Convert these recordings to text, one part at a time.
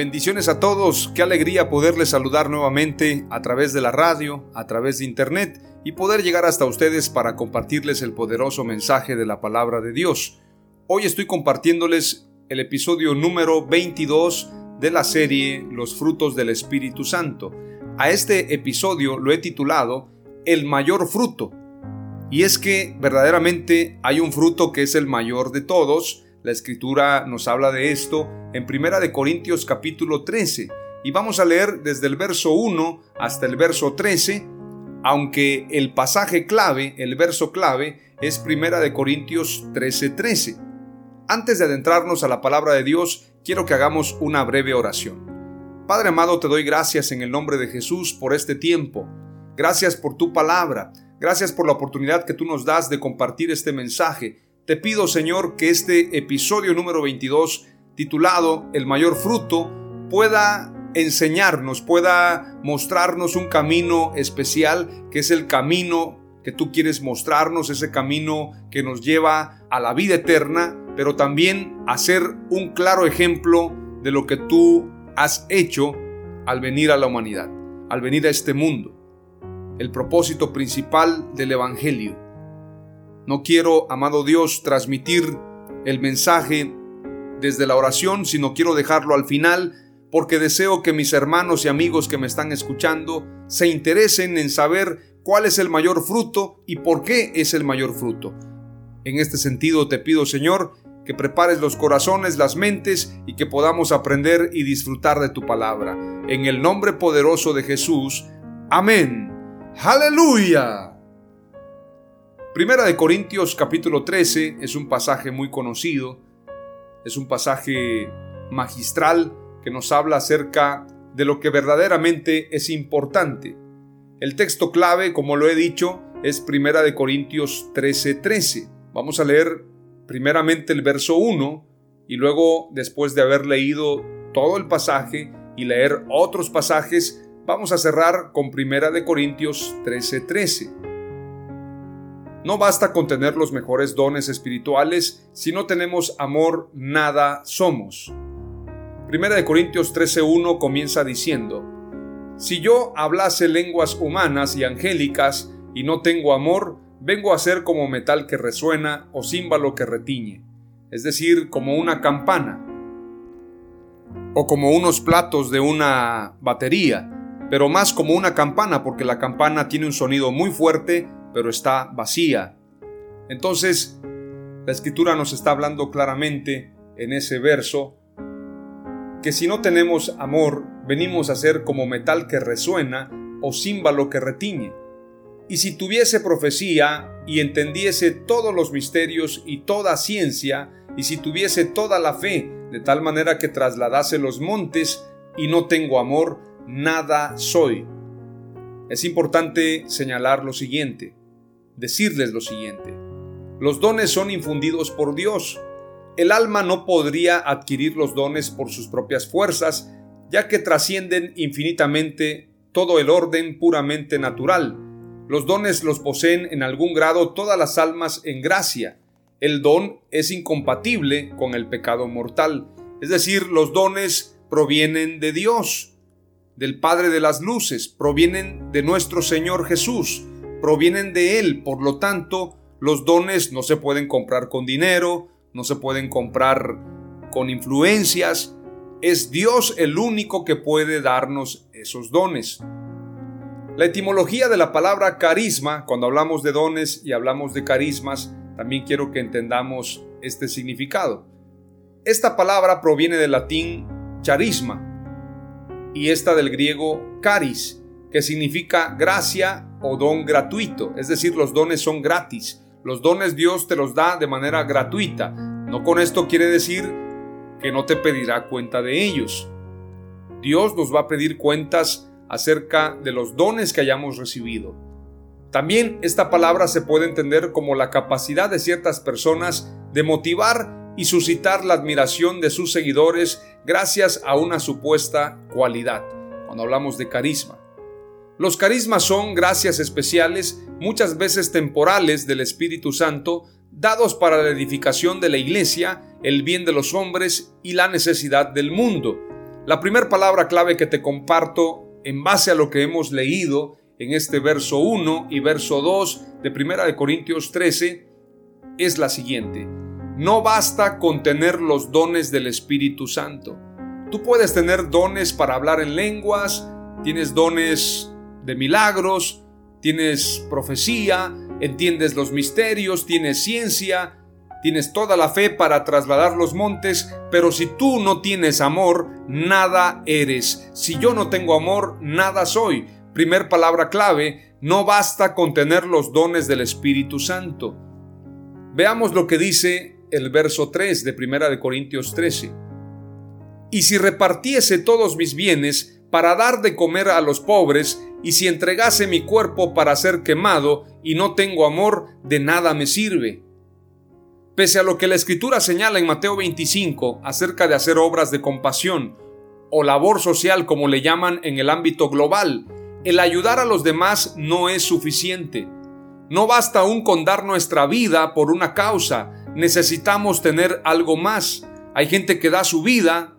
Bendiciones a todos, qué alegría poderles saludar nuevamente a través de la radio, a través de internet y poder llegar hasta ustedes para compartirles el poderoso mensaje de la palabra de Dios. Hoy estoy compartiéndoles el episodio número 22 de la serie Los frutos del Espíritu Santo. A este episodio lo he titulado El mayor fruto. Y es que verdaderamente hay un fruto que es el mayor de todos, la escritura nos habla de esto en Primera de Corintios capítulo 13 y vamos a leer desde el verso 1 hasta el verso 13, aunque el pasaje clave, el verso clave es Primera de Corintios 13:13. 13. Antes de adentrarnos a la palabra de Dios, quiero que hagamos una breve oración. Padre amado, te doy gracias en el nombre de Jesús por este tiempo. Gracias por tu palabra. Gracias por la oportunidad que tú nos das de compartir este mensaje te pido, Señor, que este episodio número 22, titulado El mayor fruto, pueda enseñarnos, pueda mostrarnos un camino especial, que es el camino que tú quieres mostrarnos, ese camino que nos lleva a la vida eterna, pero también a ser un claro ejemplo de lo que tú has hecho al venir a la humanidad, al venir a este mundo. El propósito principal del Evangelio no quiero, amado Dios, transmitir el mensaje desde la oración, sino quiero dejarlo al final porque deseo que mis hermanos y amigos que me están escuchando se interesen en saber cuál es el mayor fruto y por qué es el mayor fruto. En este sentido te pido, Señor, que prepares los corazones, las mentes y que podamos aprender y disfrutar de tu palabra. En el nombre poderoso de Jesús. Amén. Aleluya. Primera de Corintios capítulo 13 es un pasaje muy conocido, es un pasaje magistral que nos habla acerca de lo que verdaderamente es importante. El texto clave, como lo he dicho, es Primera de Corintios 13:13. 13. Vamos a leer primeramente el verso 1 y luego, después de haber leído todo el pasaje y leer otros pasajes, vamos a cerrar con Primera de Corintios 13:13. 13. No basta con tener los mejores dones espirituales, si no tenemos amor, nada somos. Primera de Corintios 13:1 comienza diciendo, Si yo hablase lenguas humanas y angélicas y no tengo amor, vengo a ser como metal que resuena o címbalo que retiñe, es decir, como una campana, o como unos platos de una batería, pero más como una campana porque la campana tiene un sonido muy fuerte pero está vacía. Entonces, la escritura nos está hablando claramente en ese verso que si no tenemos amor, venimos a ser como metal que resuena o címbalo que retiñe. Y si tuviese profecía y entendiese todos los misterios y toda ciencia, y si tuviese toda la fe, de tal manera que trasladase los montes, y no tengo amor, nada soy. Es importante señalar lo siguiente decirles lo siguiente. Los dones son infundidos por Dios. El alma no podría adquirir los dones por sus propias fuerzas, ya que trascienden infinitamente todo el orden puramente natural. Los dones los poseen en algún grado todas las almas en gracia. El don es incompatible con el pecado mortal, es decir, los dones provienen de Dios, del Padre de las Luces, provienen de nuestro Señor Jesús, provienen de Él. Por lo tanto, los dones no se pueden comprar con dinero, no se pueden comprar con influencias. Es Dios el único que puede darnos esos dones. La etimología de la palabra carisma, cuando hablamos de dones y hablamos de carismas, también quiero que entendamos este significado. Esta palabra proviene del latín charisma y esta del griego caris, que significa gracia o don gratuito, es decir, los dones son gratis. Los dones Dios te los da de manera gratuita. No con esto quiere decir que no te pedirá cuenta de ellos. Dios nos va a pedir cuentas acerca de los dones que hayamos recibido. También esta palabra se puede entender como la capacidad de ciertas personas de motivar y suscitar la admiración de sus seguidores gracias a una supuesta cualidad, cuando hablamos de carisma. Los carismas son gracias especiales, muchas veces temporales del Espíritu Santo, dados para la edificación de la iglesia, el bien de los hombres y la necesidad del mundo. La primera palabra clave que te comparto en base a lo que hemos leído en este verso 1 y verso 2 de 1 de Corintios 13 es la siguiente. No basta con tener los dones del Espíritu Santo. Tú puedes tener dones para hablar en lenguas, tienes dones de milagros, tienes profecía, entiendes los misterios, tienes ciencia, tienes toda la fe para trasladar los montes, pero si tú no tienes amor, nada eres. Si yo no tengo amor, nada soy. Primer palabra clave, no basta con tener los dones del Espíritu Santo. Veamos lo que dice el verso 3 de Primera de Corintios 13. Y si repartiese todos mis bienes para dar de comer a los pobres, y si entregase mi cuerpo para ser quemado y no tengo amor, de nada me sirve. Pese a lo que la escritura señala en Mateo 25 acerca de hacer obras de compasión o labor social como le llaman en el ámbito global, el ayudar a los demás no es suficiente. No basta aún con dar nuestra vida por una causa, necesitamos tener algo más. Hay gente que da su vida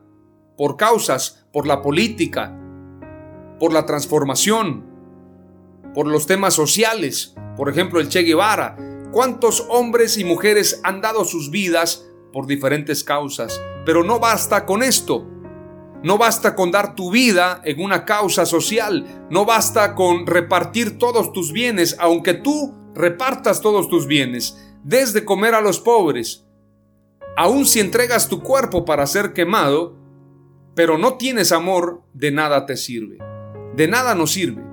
por causas, por la política, por la transformación, por los temas sociales, por ejemplo el Che Guevara. ¿Cuántos hombres y mujeres han dado sus vidas por diferentes causas? Pero no basta con esto. No basta con dar tu vida en una causa social. No basta con repartir todos tus bienes, aunque tú repartas todos tus bienes, desde comer a los pobres. Aun si entregas tu cuerpo para ser quemado, pero no tienes amor, de nada te sirve de nada nos sirve.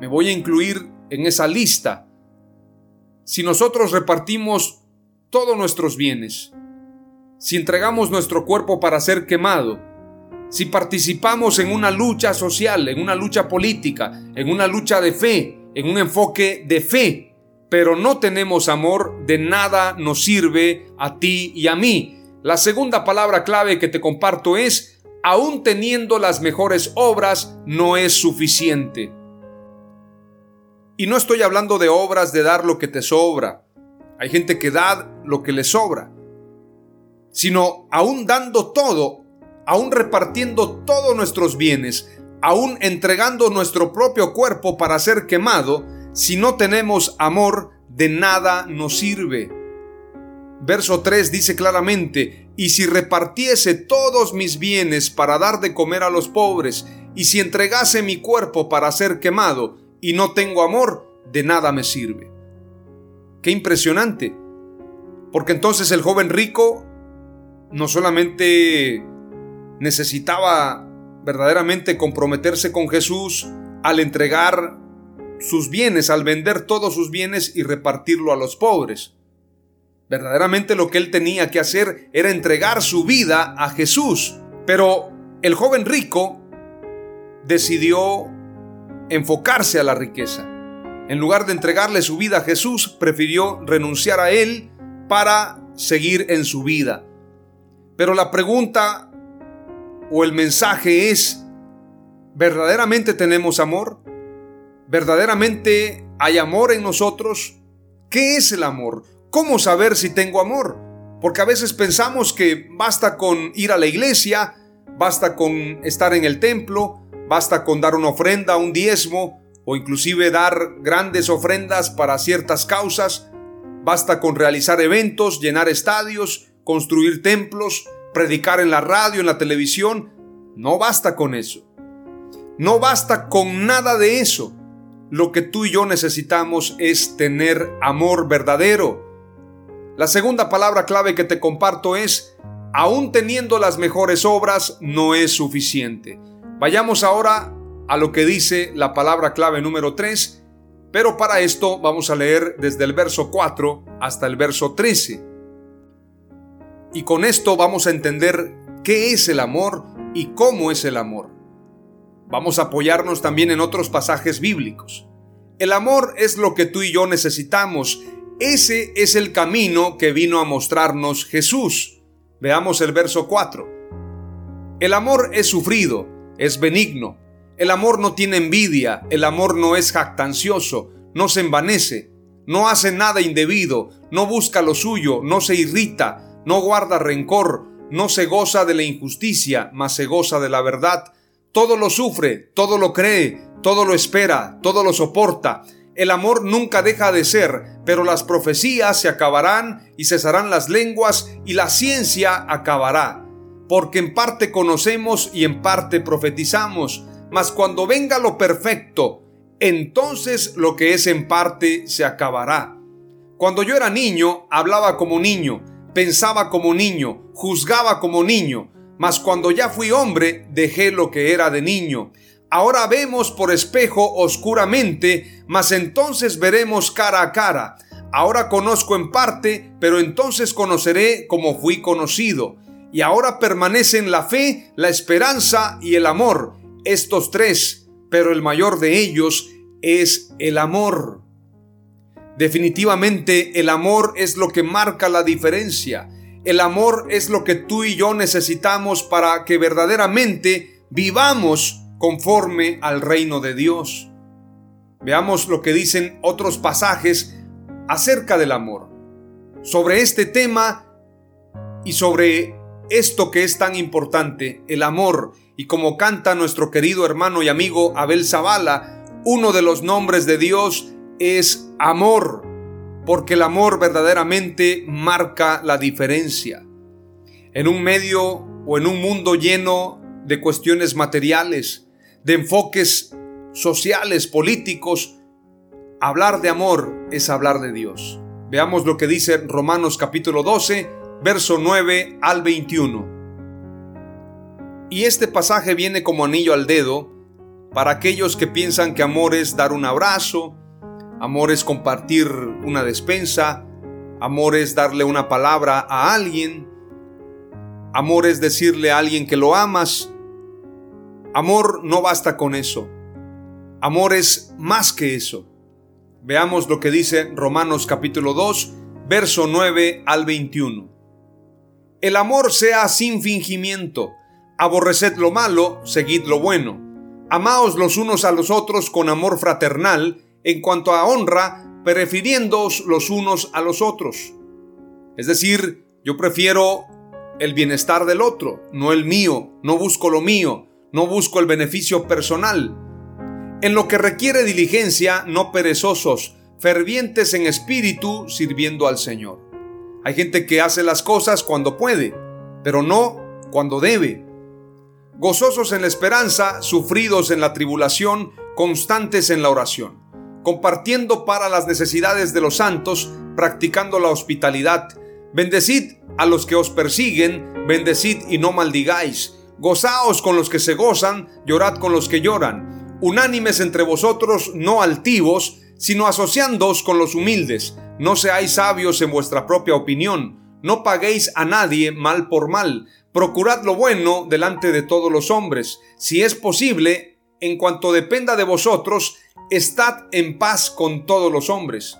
Me voy a incluir en esa lista. Si nosotros repartimos todos nuestros bienes, si entregamos nuestro cuerpo para ser quemado, si participamos en una lucha social, en una lucha política, en una lucha de fe, en un enfoque de fe, pero no tenemos amor, de nada nos sirve a ti y a mí. La segunda palabra clave que te comparto es aún teniendo las mejores obras, no es suficiente. Y no estoy hablando de obras de dar lo que te sobra. Hay gente que da lo que le sobra. Sino aún dando todo, aún repartiendo todos nuestros bienes, aún entregando nuestro propio cuerpo para ser quemado, si no tenemos amor, de nada nos sirve. Verso 3 dice claramente, y si repartiese todos mis bienes para dar de comer a los pobres, y si entregase mi cuerpo para ser quemado, y no tengo amor, de nada me sirve. Qué impresionante. Porque entonces el joven rico no solamente necesitaba verdaderamente comprometerse con Jesús al entregar sus bienes, al vender todos sus bienes y repartirlo a los pobres, Verdaderamente lo que él tenía que hacer era entregar su vida a Jesús. Pero el joven rico decidió enfocarse a la riqueza. En lugar de entregarle su vida a Jesús, prefirió renunciar a él para seguir en su vida. Pero la pregunta o el mensaje es, ¿verdaderamente tenemos amor? ¿Verdaderamente hay amor en nosotros? ¿Qué es el amor? ¿Cómo saber si tengo amor? Porque a veces pensamos que basta con ir a la iglesia, basta con estar en el templo, basta con dar una ofrenda, un diezmo, o inclusive dar grandes ofrendas para ciertas causas, basta con realizar eventos, llenar estadios, construir templos, predicar en la radio, en la televisión, no basta con eso. No basta con nada de eso. Lo que tú y yo necesitamos es tener amor verdadero. La segunda palabra clave que te comparto es, aún teniendo las mejores obras, no es suficiente. Vayamos ahora a lo que dice la palabra clave número 3, pero para esto vamos a leer desde el verso 4 hasta el verso 13. Y con esto vamos a entender qué es el amor y cómo es el amor. Vamos a apoyarnos también en otros pasajes bíblicos. El amor es lo que tú y yo necesitamos. Ese es el camino que vino a mostrarnos Jesús. Veamos el verso 4. El amor es sufrido, es benigno. El amor no tiene envidia, el amor no es jactancioso, no se envanece, no hace nada indebido, no busca lo suyo, no se irrita, no guarda rencor, no se goza de la injusticia, mas se goza de la verdad todo lo sufre, todo lo cree, todo lo espera, todo lo soporta. El amor nunca deja de ser, pero las profecías se acabarán y cesarán las lenguas y la ciencia acabará. Porque en parte conocemos y en parte profetizamos, mas cuando venga lo perfecto, entonces lo que es en parte se acabará. Cuando yo era niño, hablaba como niño, pensaba como niño, juzgaba como niño, mas cuando ya fui hombre, dejé lo que era de niño. Ahora vemos por espejo oscuramente, mas entonces veremos cara a cara. Ahora conozco en parte, pero entonces conoceré como fui conocido. Y ahora permanecen la fe, la esperanza y el amor, estos tres, pero el mayor de ellos es el amor. Definitivamente el amor es lo que marca la diferencia. El amor es lo que tú y yo necesitamos para que verdaderamente vivamos conforme al reino de Dios. Veamos lo que dicen otros pasajes acerca del amor. Sobre este tema y sobre esto que es tan importante, el amor, y como canta nuestro querido hermano y amigo Abel Zavala, uno de los nombres de Dios es amor porque el amor verdaderamente marca la diferencia. En un medio o en un mundo lleno de cuestiones materiales, de enfoques sociales, políticos, hablar de amor es hablar de Dios. Veamos lo que dice Romanos capítulo 12, verso 9 al 21. Y este pasaje viene como anillo al dedo para aquellos que piensan que amor es dar un abrazo, Amor es compartir una despensa. Amor es darle una palabra a alguien. Amor es decirle a alguien que lo amas. Amor no basta con eso. Amor es más que eso. Veamos lo que dice Romanos capítulo 2, verso 9 al 21. El amor sea sin fingimiento. Aborreced lo malo, seguid lo bueno. Amaos los unos a los otros con amor fraternal en cuanto a honra, prefiriéndoos los unos a los otros. Es decir, yo prefiero el bienestar del otro, no el mío, no busco lo mío, no busco el beneficio personal. En lo que requiere diligencia, no perezosos, fervientes en espíritu, sirviendo al Señor. Hay gente que hace las cosas cuando puede, pero no cuando debe. Gozosos en la esperanza, sufridos en la tribulación, constantes en la oración compartiendo para las necesidades de los santos, practicando la hospitalidad. Bendecid a los que os persiguen, bendecid y no maldigáis. Gozaos con los que se gozan, llorad con los que lloran. Unánimes entre vosotros, no altivos, sino asociándoos con los humildes. No seáis sabios en vuestra propia opinión. No paguéis a nadie mal por mal. Procurad lo bueno delante de todos los hombres. Si es posible, en cuanto dependa de vosotros, estad en paz con todos los hombres.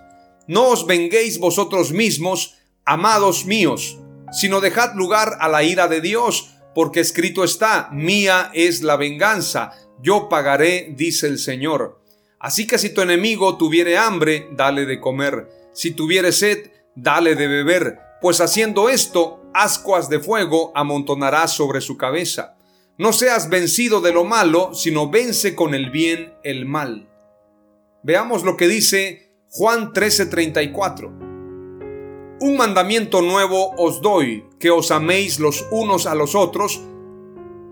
No os venguéis vosotros mismos, amados míos, sino dejad lugar a la ira de Dios, porque escrito está, mía es la venganza, yo pagaré, dice el Señor. Así que si tu enemigo tuviere hambre, dale de comer, si tuviere sed, dale de beber, pues haciendo esto, ascuas de fuego amontonarás sobre su cabeza. No seas vencido de lo malo, sino vence con el bien el mal. Veamos lo que dice Juan 13:34. Un mandamiento nuevo os doy, que os améis los unos a los otros,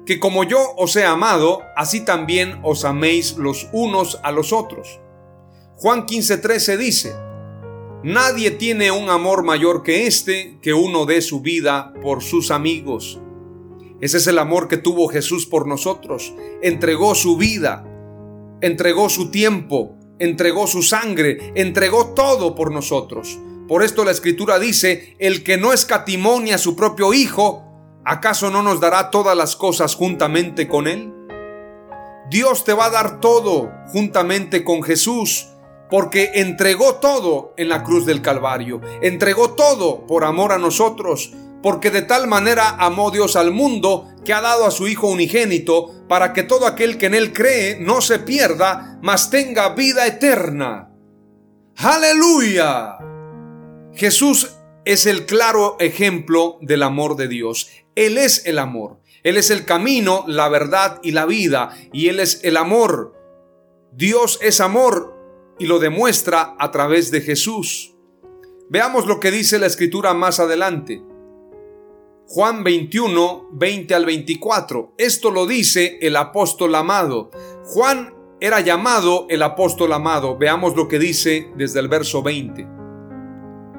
que como yo os he amado, así también os améis los unos a los otros. Juan 15:13 dice, Nadie tiene un amor mayor que este, que uno dé su vida por sus amigos. Ese es el amor que tuvo Jesús por nosotros. Entregó su vida, entregó su tiempo, entregó su sangre, entregó todo por nosotros. Por esto la escritura dice, el que no escatimonia a su propio Hijo, ¿acaso no nos dará todas las cosas juntamente con Él? Dios te va a dar todo juntamente con Jesús, porque entregó todo en la cruz del Calvario, entregó todo por amor a nosotros, porque de tal manera amó Dios al mundo que ha dado a su Hijo unigénito, para que todo aquel que en Él cree no se pierda, mas tenga vida eterna. Aleluya. Jesús es el claro ejemplo del amor de Dios. Él es el amor. Él es el camino, la verdad y la vida. Y Él es el amor. Dios es amor y lo demuestra a través de Jesús. Veamos lo que dice la escritura más adelante. Juan 21, 20 al 24. Esto lo dice el apóstol amado. Juan era llamado el apóstol amado. Veamos lo que dice desde el verso 20.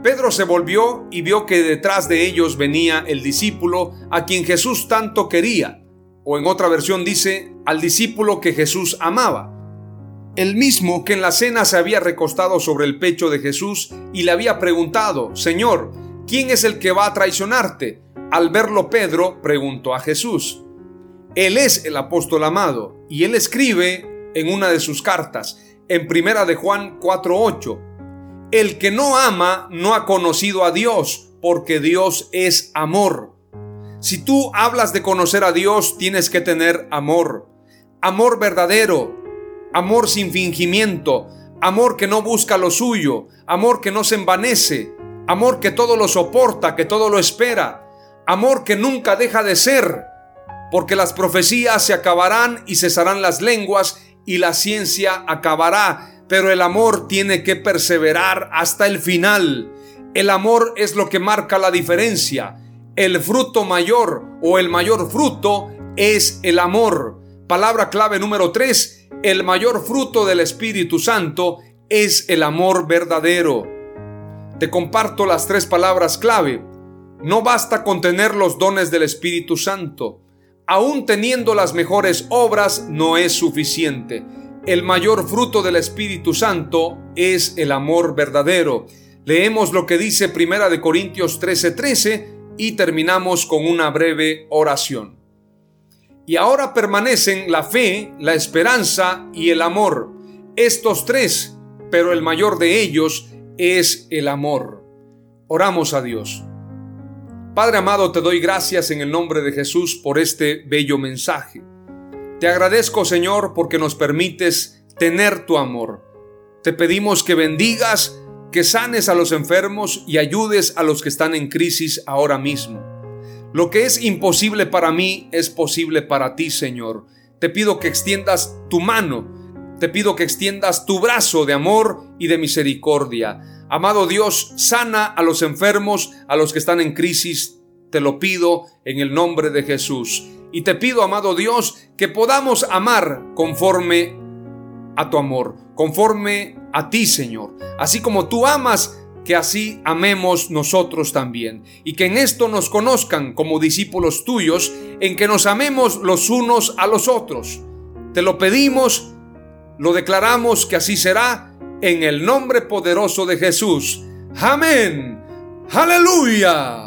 Pedro se volvió y vio que detrás de ellos venía el discípulo a quien Jesús tanto quería, o en otra versión dice, al discípulo que Jesús amaba. El mismo que en la cena se había recostado sobre el pecho de Jesús y le había preguntado, Señor, ¿quién es el que va a traicionarte? Al verlo Pedro preguntó a Jesús. Él es el apóstol amado y él escribe en una de sus cartas, en primera de Juan 4:8, el que no ama no ha conocido a Dios, porque Dios es amor. Si tú hablas de conocer a Dios, tienes que tener amor. Amor verdadero, amor sin fingimiento, amor que no busca lo suyo, amor que no se envanece, amor que todo lo soporta, que todo lo espera, amor que nunca deja de ser, porque las profecías se acabarán y cesarán las lenguas y la ciencia acabará, pero el amor tiene que perseverar hasta el final. El amor es lo que marca la diferencia. El fruto mayor o el mayor fruto es el amor. Palabra clave número 3. El mayor fruto del Espíritu Santo es el amor verdadero. Te comparto las tres palabras clave. No basta con tener los dones del Espíritu Santo. Aún teniendo las mejores obras no es suficiente. El mayor fruto del Espíritu Santo es el amor verdadero. Leemos lo que dice Primera de Corintios 13:13 y terminamos con una breve oración. Y ahora permanecen la fe, la esperanza y el amor. Estos tres, pero el mayor de ellos es el amor. Oramos a Dios. Padre amado, te doy gracias en el nombre de Jesús por este bello mensaje. Te agradezco, Señor, porque nos permites tener tu amor. Te pedimos que bendigas, que sanes a los enfermos y ayudes a los que están en crisis ahora mismo. Lo que es imposible para mí es posible para ti, Señor. Te pido que extiendas tu mano, te pido que extiendas tu brazo de amor y de misericordia Amado Dios, sana a los enfermos, a los que están en crisis. Te lo pido en el nombre de Jesús. Y te pido, amado Dios, que podamos amar conforme a tu amor, conforme a ti, Señor. Así como tú amas, que así amemos nosotros también. Y que en esto nos conozcan como discípulos tuyos, en que nos amemos los unos a los otros. Te lo pedimos, lo declaramos que así será en el nombre poderoso de Jesús. Amén. Aleluya.